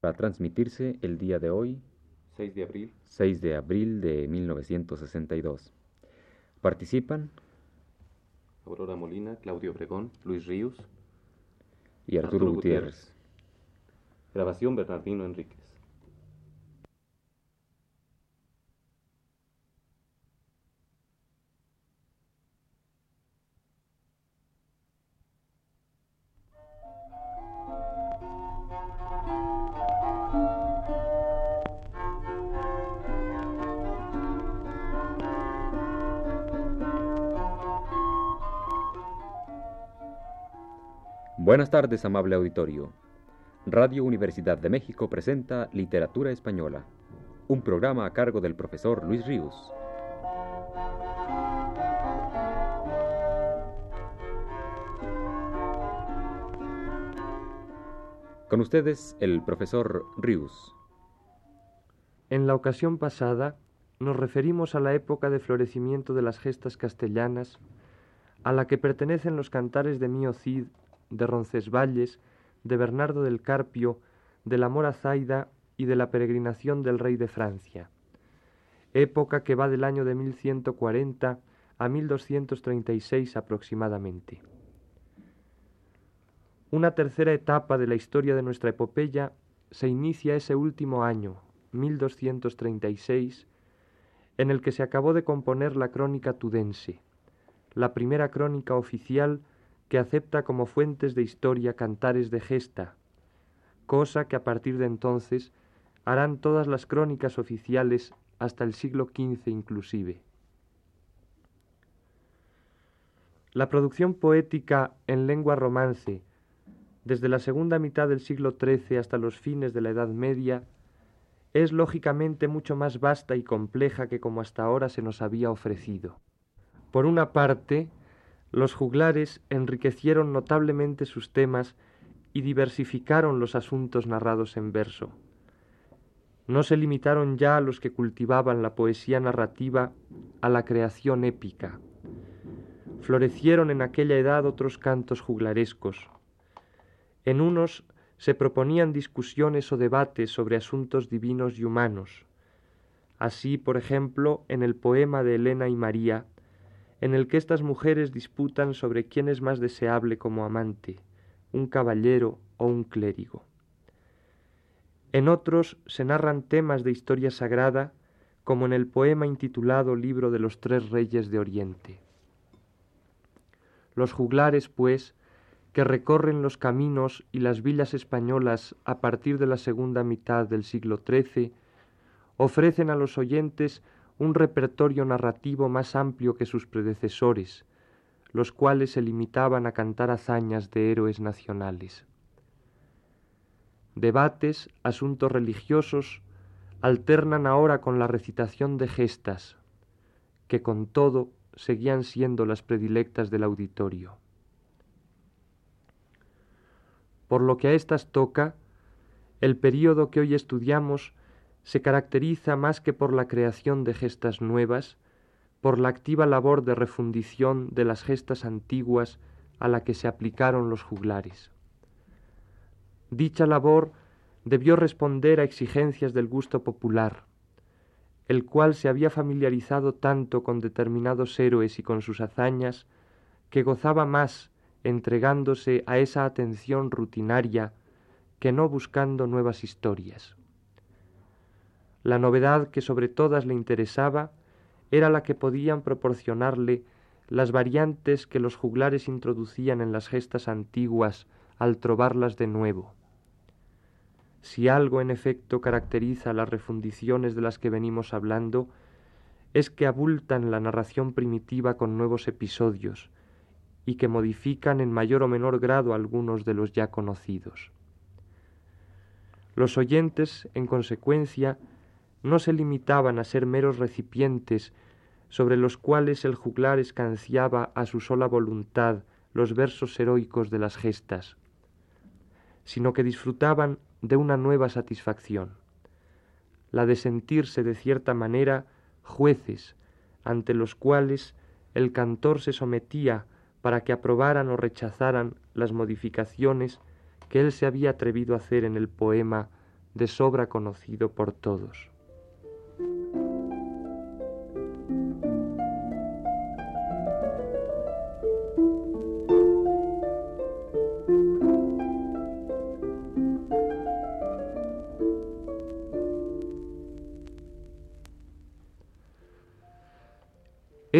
para transmitirse el día de hoy, 6 de abril. 6 de abril de 1962. Participan Aurora Molina, Claudio Obregón, Luis Ríos. y Arturo, Arturo Gutiérrez. Gutiérrez. Grabación Bernardino Enríquez. Buenas tardes, amable auditorio. Radio Universidad de México presenta Literatura Española, un programa a cargo del profesor Luis Ríos. Con ustedes, el profesor Ríos. En la ocasión pasada nos referimos a la época de florecimiento de las gestas castellanas, a la que pertenecen los cantares de Mío Cid, de Roncesvalles, de Bernardo del Carpio, de la Mora Zaida y de la peregrinación del rey de Francia, época que va del año de 1140 a 1236 aproximadamente. Una tercera etapa de la historia de nuestra epopeya se inicia ese último año, 1236, en el que se acabó de componer la crónica tudense, la primera crónica oficial que acepta como fuentes de historia cantares de gesta, cosa que a partir de entonces harán todas las crónicas oficiales hasta el siglo XV inclusive. La producción poética en lengua romance, desde la segunda mitad del siglo XIII hasta los fines de la Edad Media, es lógicamente mucho más vasta y compleja que como hasta ahora se nos había ofrecido. Por una parte, los juglares enriquecieron notablemente sus temas y diversificaron los asuntos narrados en verso. No se limitaron ya a los que cultivaban la poesía narrativa a la creación épica. Florecieron en aquella edad otros cantos juglarescos. En unos se proponían discusiones o debates sobre asuntos divinos y humanos. Así, por ejemplo, en el poema de Elena y María, en el que estas mujeres disputan sobre quién es más deseable como amante, un caballero o un clérigo. En otros se narran temas de historia sagrada, como en el poema intitulado Libro de los Tres Reyes de Oriente. Los juglares, pues, que recorren los caminos y las villas españolas a partir de la segunda mitad del siglo XIII, ofrecen a los oyentes un repertorio narrativo más amplio que sus predecesores, los cuales se limitaban a cantar hazañas de héroes nacionales. Debates, asuntos religiosos, alternan ahora con la recitación de gestas, que con todo seguían siendo las predilectas del auditorio. Por lo que a éstas toca, el período que hoy estudiamos se caracteriza más que por la creación de gestas nuevas, por la activa labor de refundición de las gestas antiguas a la que se aplicaron los juglares. Dicha labor debió responder a exigencias del gusto popular, el cual se había familiarizado tanto con determinados héroes y con sus hazañas, que gozaba más entregándose a esa atención rutinaria que no buscando nuevas historias. La novedad que sobre todas le interesaba era la que podían proporcionarle las variantes que los juglares introducían en las gestas antiguas al trobarlas de nuevo. Si algo en efecto caracteriza las refundiciones de las que venimos hablando, es que abultan la narración primitiva con nuevos episodios y que modifican en mayor o menor grado algunos de los ya conocidos. Los oyentes, en consecuencia, no se limitaban a ser meros recipientes sobre los cuales el juglar escanciaba a su sola voluntad los versos heroicos de las gestas, sino que disfrutaban de una nueva satisfacción, la de sentirse de cierta manera jueces ante los cuales el cantor se sometía para que aprobaran o rechazaran las modificaciones que él se había atrevido a hacer en el poema de sobra conocido por todos.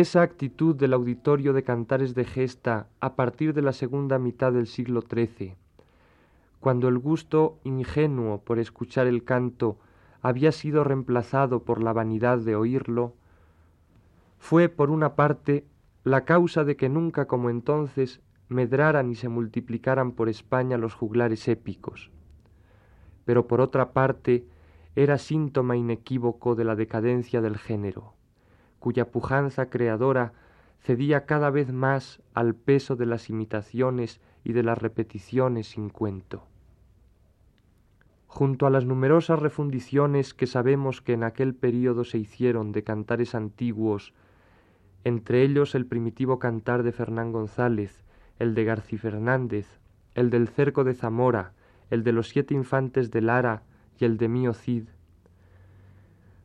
Esa actitud del auditorio de cantares de gesta a partir de la segunda mitad del siglo XIII, cuando el gusto ingenuo por escuchar el canto había sido reemplazado por la vanidad de oírlo, fue, por una parte, la causa de que nunca como entonces medraran y se multiplicaran por España los juglares épicos. Pero por otra parte, era síntoma inequívoco de la decadencia del género cuya pujanza creadora cedía cada vez más al peso de las imitaciones y de las repeticiones sin cuento. Junto a las numerosas refundiciones que sabemos que en aquel período se hicieron de cantares antiguos, entre ellos el primitivo cantar de Fernán González, el de Garci Fernández, el del cerco de Zamora, el de los siete infantes de Lara y el de Mío Cid,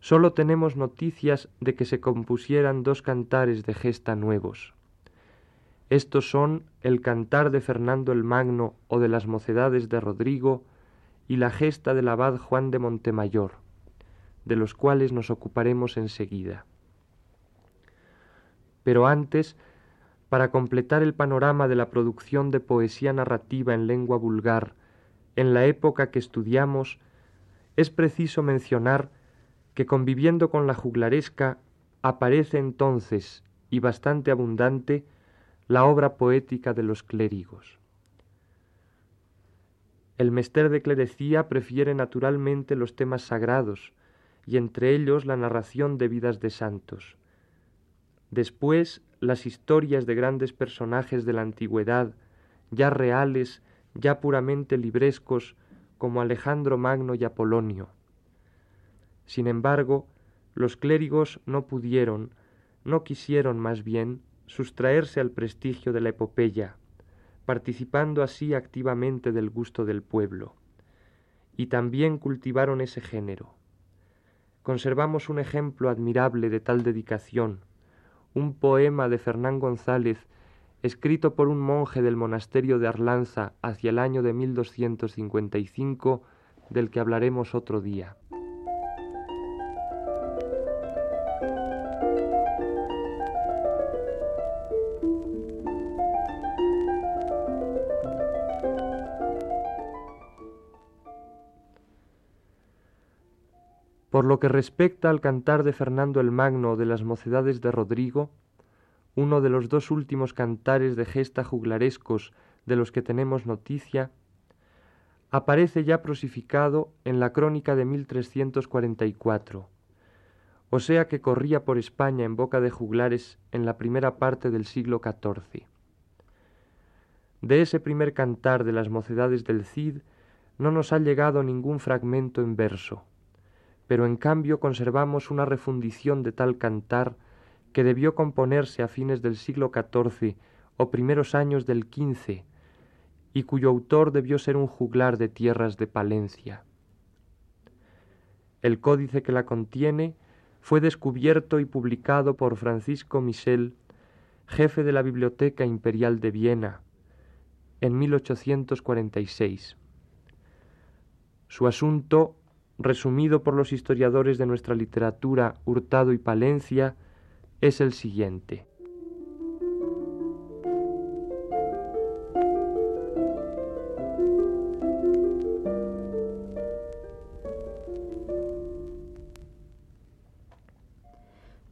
Sólo tenemos noticias de que se compusieran dos cantares de gesta nuevos. Estos son el cantar de Fernando el Magno o de las mocedades de Rodrigo y la gesta del abad Juan de Montemayor, de los cuales nos ocuparemos enseguida. Pero antes, para completar el panorama de la producción de poesía narrativa en lengua vulgar en la época que estudiamos, es preciso mencionar que conviviendo con la juglaresca aparece entonces, y bastante abundante, la obra poética de los clérigos. El mester de clerecía prefiere naturalmente los temas sagrados, y entre ellos la narración de vidas de santos. Después, las historias de grandes personajes de la antigüedad, ya reales, ya puramente librescos, como Alejandro Magno y Apolonio. Sin embargo, los clérigos no pudieron, no quisieron más bien, sustraerse al prestigio de la epopeya, participando así activamente del gusto del pueblo, y también cultivaron ese género. Conservamos un ejemplo admirable de tal dedicación, un poema de Fernán González escrito por un monje del monasterio de Arlanza hacia el año de 1255, del que hablaremos otro día. Por lo que respecta al cantar de Fernando el Magno de las mocedades de Rodrigo, uno de los dos últimos cantares de gesta juglarescos de los que tenemos noticia, aparece ya prosificado en la crónica de 1344, o sea que corría por España en boca de juglares en la primera parte del siglo XIV. De ese primer cantar de las mocedades del Cid no nos ha llegado ningún fragmento en verso pero en cambio conservamos una refundición de tal cantar que debió componerse a fines del siglo XIV o primeros años del XV, y cuyo autor debió ser un juglar de tierras de Palencia. El códice que la contiene fue descubierto y publicado por Francisco Michel, jefe de la Biblioteca Imperial de Viena, en 1846. Su asunto resumido por los historiadores de nuestra literatura Hurtado y Palencia, es el siguiente.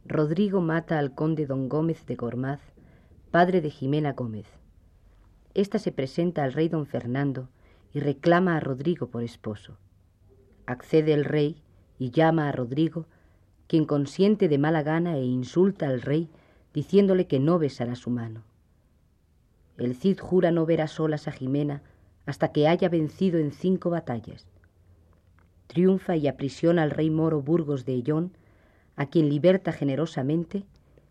Rodrigo mata al conde don Gómez de Gormaz, padre de Jimena Gómez. Esta se presenta al rey don Fernando y reclama a Rodrigo por esposo. Accede el rey y llama a Rodrigo, quien consiente de mala gana e insulta al rey diciéndole que no besará su mano. El Cid jura no ver a solas a Jimena hasta que haya vencido en cinco batallas. Triunfa y aprisiona al rey moro Burgos de Ellón, a quien liberta generosamente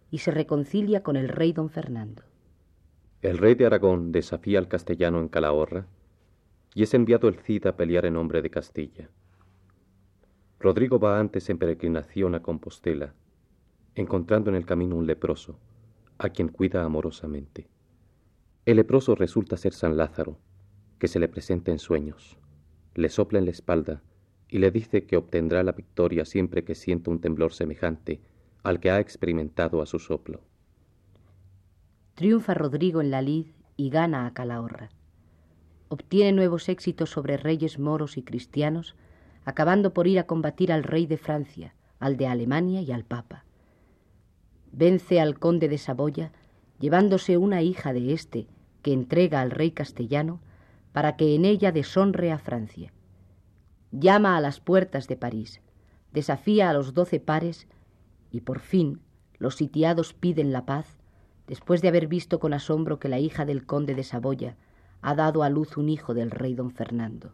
y se reconcilia con el rey don Fernando. El rey de Aragón desafía al castellano en Calahorra y es enviado el Cid a pelear en nombre de Castilla. Rodrigo va antes en peregrinación a Compostela, encontrando en el camino un leproso, a quien cuida amorosamente. El leproso resulta ser San Lázaro, que se le presenta en sueños, le sopla en la espalda y le dice que obtendrá la victoria siempre que sienta un temblor semejante al que ha experimentado a su soplo. Triunfa Rodrigo en la lid y gana a Calahorra. Obtiene nuevos éxitos sobre reyes moros y cristianos, acabando por ir a combatir al rey de Francia, al de Alemania y al Papa. Vence al conde de Saboya, llevándose una hija de éste, que entrega al rey castellano, para que en ella deshonre a Francia. Llama a las puertas de París, desafía a los doce pares, y por fin los sitiados piden la paz, después de haber visto con asombro que la hija del conde de Saboya ha dado a luz un hijo del rey don Fernando.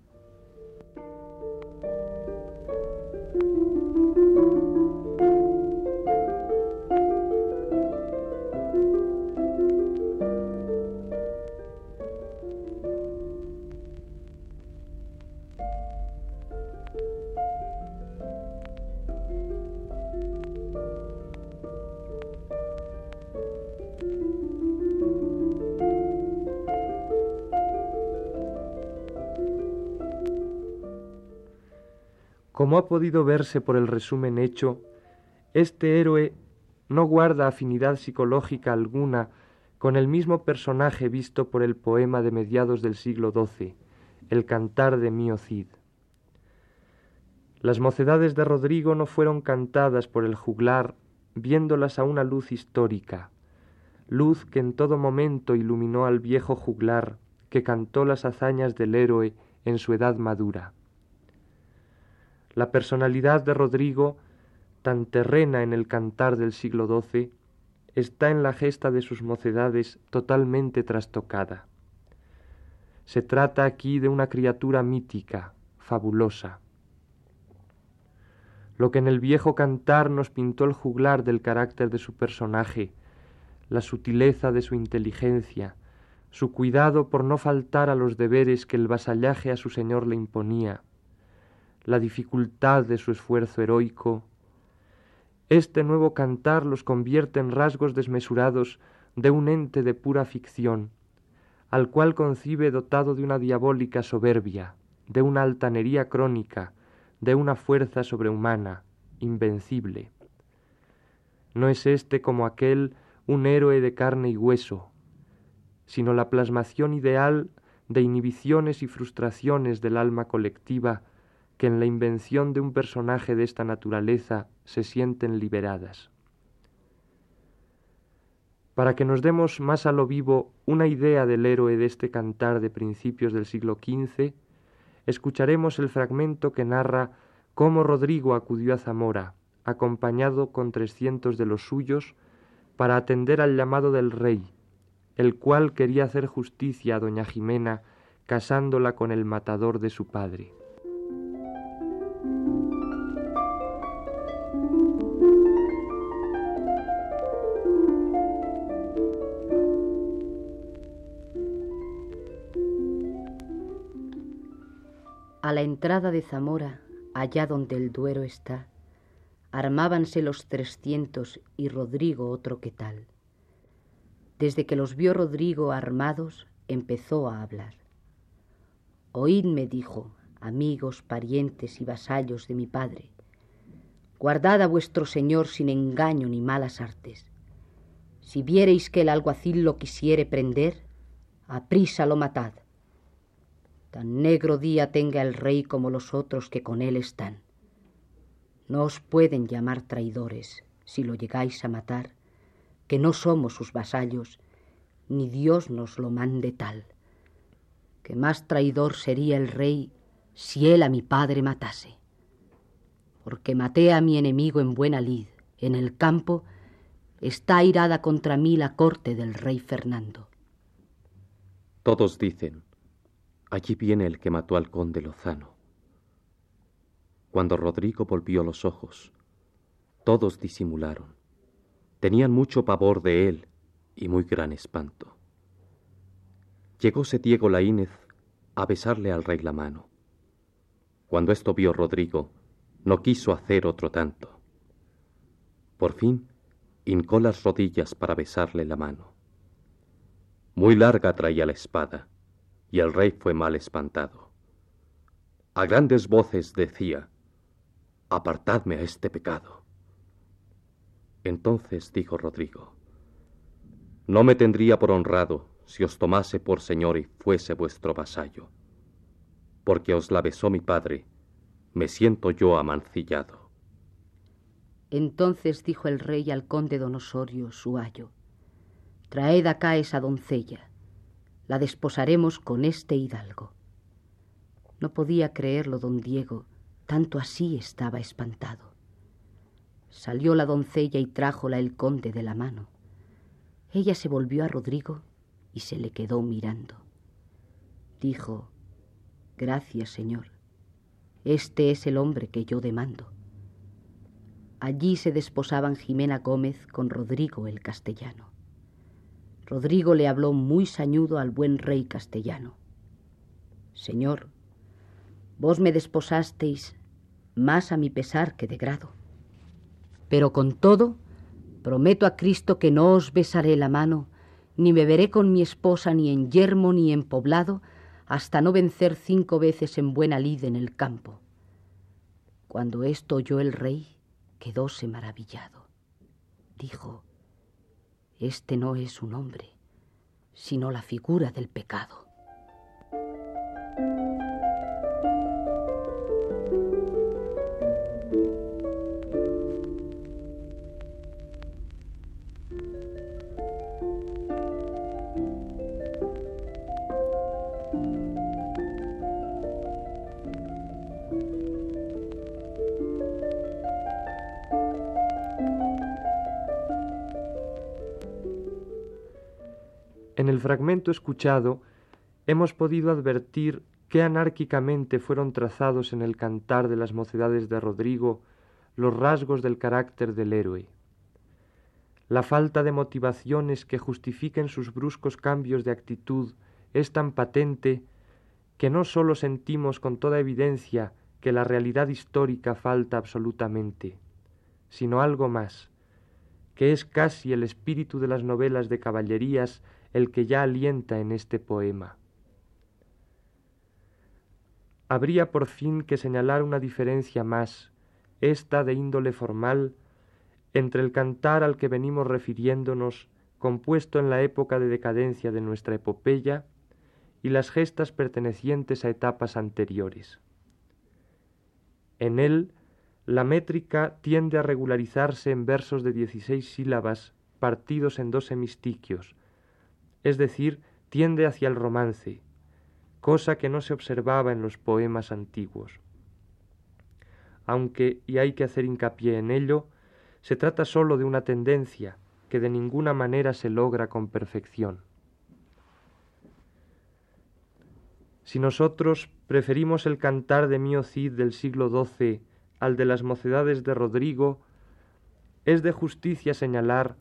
Como ha podido verse por el resumen hecho, este héroe no guarda afinidad psicológica alguna con el mismo personaje visto por el poema de mediados del siglo XII, el Cantar de Mío Cid. Las mocedades de Rodrigo no fueron cantadas por el juglar viéndolas a una luz histórica, luz que en todo momento iluminó al viejo juglar que cantó las hazañas del héroe en su edad madura. La personalidad de Rodrigo, tan terrena en el cantar del siglo XII, está en la gesta de sus mocedades totalmente trastocada. Se trata aquí de una criatura mítica, fabulosa. Lo que en el viejo cantar nos pintó el juglar del carácter de su personaje, la sutileza de su inteligencia, su cuidado por no faltar a los deberes que el vasallaje a su señor le imponía, la dificultad de su esfuerzo heroico. Este nuevo cantar los convierte en rasgos desmesurados de un ente de pura ficción, al cual concibe dotado de una diabólica soberbia, de una altanería crónica, de una fuerza sobrehumana, invencible. No es éste como aquel un héroe de carne y hueso, sino la plasmación ideal de inhibiciones y frustraciones del alma colectiva que en la invención de un personaje de esta naturaleza se sienten liberadas. Para que nos demos más a lo vivo una idea del héroe de este cantar de principios del siglo XV, escucharemos el fragmento que narra cómo Rodrigo acudió a Zamora, acompañado con trescientos de los suyos, para atender al llamado del rey, el cual quería hacer justicia a doña Jimena casándola con el matador de su padre. A la entrada de Zamora, allá donde el Duero está, armábanse los trescientos y Rodrigo otro que tal. Desde que los vio Rodrigo armados, empezó a hablar. Oídme, dijo, amigos, parientes y vasallos de mi padre, guardad a vuestro señor sin engaño ni malas artes. Si viereis que el alguacil lo quisiere prender, a prisa lo matad Tan negro día tenga el rey como los otros que con él están. No os pueden llamar traidores si lo llegáis a matar, que no somos sus vasallos, ni Dios nos lo mande tal. Que más traidor sería el rey si él a mi padre matase. Porque maté a mi enemigo en buena lid, en el campo, está airada contra mí la corte del rey Fernando. Todos dicen, Allí viene el que mató al conde Lozano. Cuando Rodrigo volvió los ojos, todos disimularon. Tenían mucho pavor de él y muy gran espanto. Llegóse Diego Laínez a besarle al rey la mano. Cuando esto vio Rodrigo, no quiso hacer otro tanto. Por fin, hincó las rodillas para besarle la mano. Muy larga traía la espada, y el rey fue mal espantado. A grandes voces decía, Apartadme a este pecado. Entonces dijo Rodrigo, No me tendría por honrado si os tomase por señor y fuese vuestro vasallo, porque os la besó mi padre, me siento yo amancillado. Entonces dijo el rey al conde don Osorio, su ayo, Traed acá esa doncella, la desposaremos con este hidalgo. No podía creerlo don Diego, tanto así estaba espantado. Salió la doncella y trájola el conde de la mano. Ella se volvió a Rodrigo y se le quedó mirando. Dijo, Gracias, Señor. Este es el hombre que yo demando. Allí se desposaban Jimena Gómez con Rodrigo el castellano. Rodrigo le habló muy sañudo al buen rey castellano. Señor, vos me desposasteis más a mi pesar que de grado. Pero con todo, prometo a Cristo que no os besaré la mano, ni me veré con mi esposa ni en yermo ni en poblado, hasta no vencer cinco veces en buena lid en el campo. Cuando esto oyó el rey, quedóse maravillado. Dijo, Este no es un hombre, sino la figura del pecado. Escuchado hemos podido advertir qué anárquicamente fueron trazados en el cantar de las mocedades de Rodrigo los rasgos del carácter del héroe. La falta de motivaciones que justifiquen sus bruscos cambios de actitud es tan patente que no sólo sentimos con toda evidencia que la realidad histórica falta absolutamente, sino algo más, que es casi el espíritu de las novelas de caballerías el que ya alienta en este poema. Habría por fin que señalar una diferencia más, esta de índole formal, entre el cantar al que venimos refiriéndonos, compuesto en la época de decadencia de nuestra epopeya, y las gestas pertenecientes a etapas anteriores. En él, la métrica tiende a regularizarse en versos de dieciséis sílabas partidos en dos hemistiquios, es decir, tiende hacia el romance, cosa que no se observaba en los poemas antiguos. Aunque, y hay que hacer hincapié en ello, se trata sólo de una tendencia que de ninguna manera se logra con perfección. Si nosotros preferimos el cantar de Mío Cid del siglo XII al de las mocedades de Rodrigo, es de justicia señalar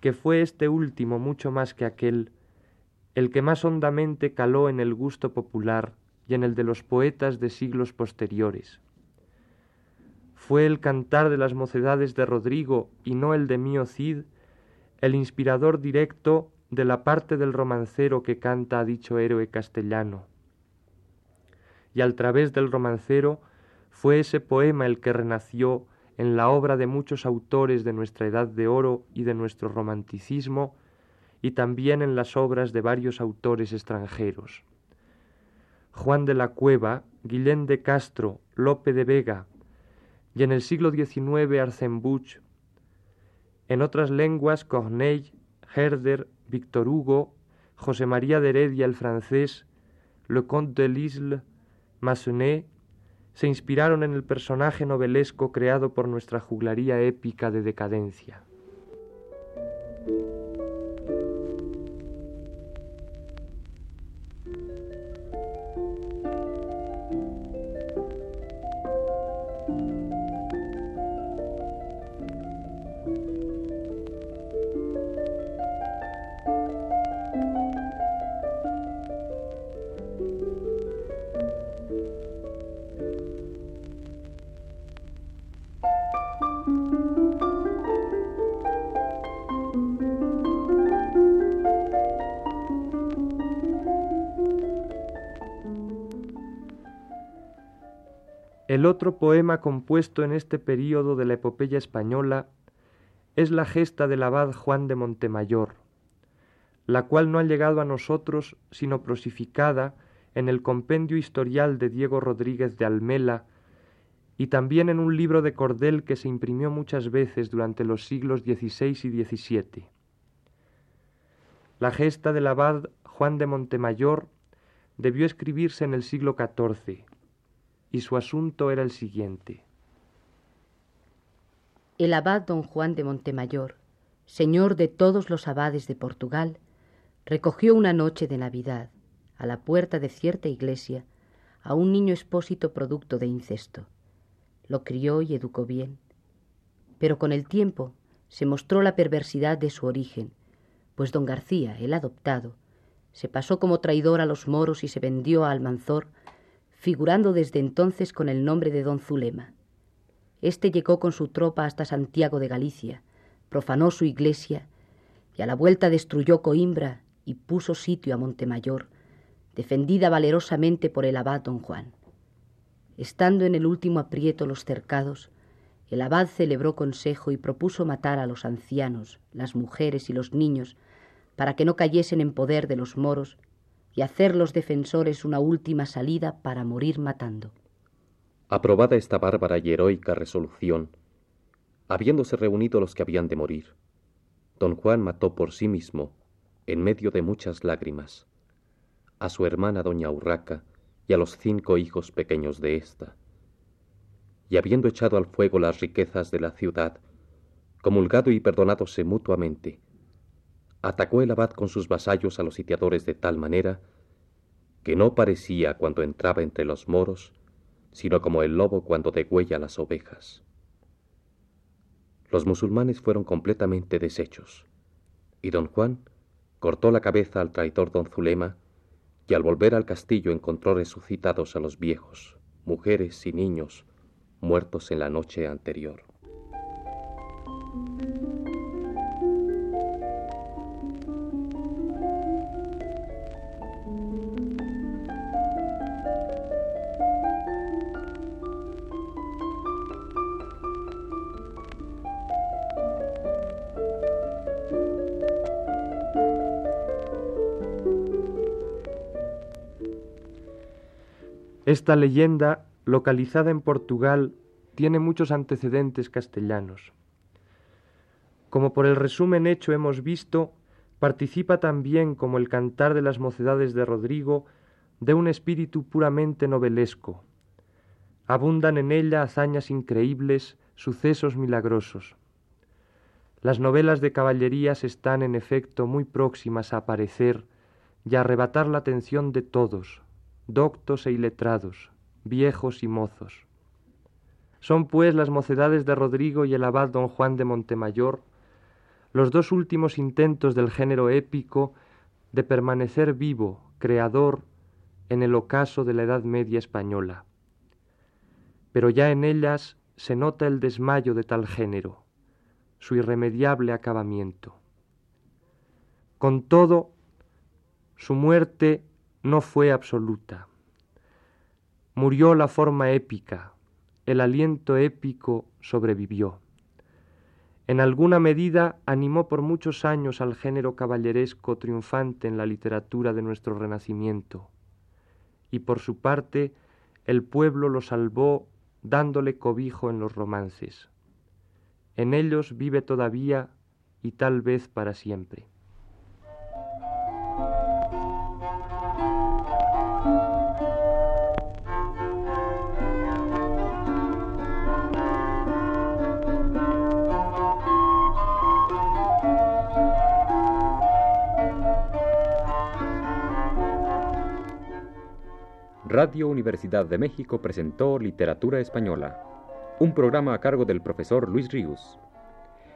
que fue este último mucho más que aquel el que más hondamente caló en el gusto popular y en el de los poetas de siglos posteriores. Fue el cantar de las mocedades de Rodrigo y no el de Mío Cid el inspirador directo de la parte del romancero que canta a dicho héroe castellano. Y al través del romancero fue ese poema el que renació en la obra de muchos autores de nuestra edad de oro y de nuestro romanticismo y también en las obras de varios autores extranjeros. Juan de la Cueva, Guillén de Castro, Lope de Vega, y en el siglo XIX Arzenbuch. En otras lenguas Corneille, Herder, Víctor Hugo, José María de Heredia el francés, Le Comte de Lisle, Massenet, se inspiraron en el personaje novelesco creado por nuestra juglaría épica de decadencia. El otro poema compuesto en este período de la epopeya española es la gesta del abad Juan de Montemayor, la cual no ha llegado a nosotros sino prosificada en el compendio historial de Diego Rodríguez de Almela y también en un libro de cordel que se imprimió muchas veces durante los siglos XVI y XVII. La gesta del abad Juan de Montemayor debió escribirse en el siglo XIV y su asunto era el siguiente. El abad don Juan de Montemayor, señor de todos los abades de Portugal, recogió una noche de Navidad, a la puerta de cierta iglesia, a un niño expósito producto de incesto. Lo crió y educó bien, pero con el tiempo se mostró la perversidad de su origen, pues don García, el adoptado, se pasó como traidor a los moros y se vendió a Almanzor, figurando desde entonces con el nombre de don Zulema. Este llegó con su tropa hasta Santiago de Galicia, profanó su iglesia y a la vuelta destruyó Coimbra y puso sitio a Montemayor, defendida valerosamente por el abad don Juan. Estando en el último aprieto los cercados, el abad celebró consejo y propuso matar a los ancianos, las mujeres y los niños, para que no cayesen en poder de los moros, y hacer los defensores una última salida para morir matando. Aprobada esta bárbara y heroica resolución, habiéndose reunido los que habían de morir, don Juan mató por sí mismo, en medio de muchas lágrimas, a su hermana doña Urraca y a los cinco hijos pequeños de ésta. Y habiendo echado al fuego las riquezas de la ciudad, comulgado y perdonádose mutuamente, atacó el abad con sus vasallos a los sitiadores de tal manera que no parecía cuando entraba entre los moros, sino como el lobo cuando degüella las ovejas. Los musulmanes fueron completamente deshechos, y don Juan cortó la cabeza al traidor don Zulema, y al volver al castillo encontró resucitados a los viejos, mujeres y niños muertos en la noche anterior. Esta leyenda, localizada en Portugal, tiene muchos antecedentes castellanos. Como por el resumen hecho hemos visto, participa también, como el cantar de las mocedades de Rodrigo, de un espíritu puramente novelesco. Abundan en ella hazañas increíbles, sucesos milagrosos. Las novelas de caballerías están en efecto muy próximas a aparecer y a arrebatar la atención de todos, doctos e iletrados, viejos y mozos. Son pues las mocedades de Rodrigo y el abad don Juan de Montemayor los dos últimos intentos del género épico de permanecer vivo, creador, en el ocaso de la Edad Media española. Pero ya en ellas se nota el desmayo de tal género, su irremediable acabamiento. Con todo, su muerte no fue absoluta. Murió la forma épica, el aliento épico sobrevivió. En alguna medida animó por muchos años al género caballeresco triunfante en la literatura de nuestro Renacimiento, y por su parte el pueblo lo salvó dándole cobijo en los romances. En ellos vive todavía y tal vez para siempre. Radio Universidad de México presentó Literatura Española, un programa a cargo del profesor Luis Ríos.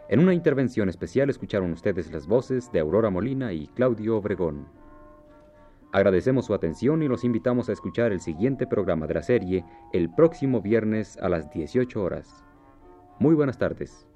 En una intervención especial escucharon ustedes las voces de Aurora Molina y Claudio Obregón. Agradecemos su atención y los invitamos a escuchar el siguiente programa de la serie el próximo viernes a las 18 horas. Muy buenas tardes.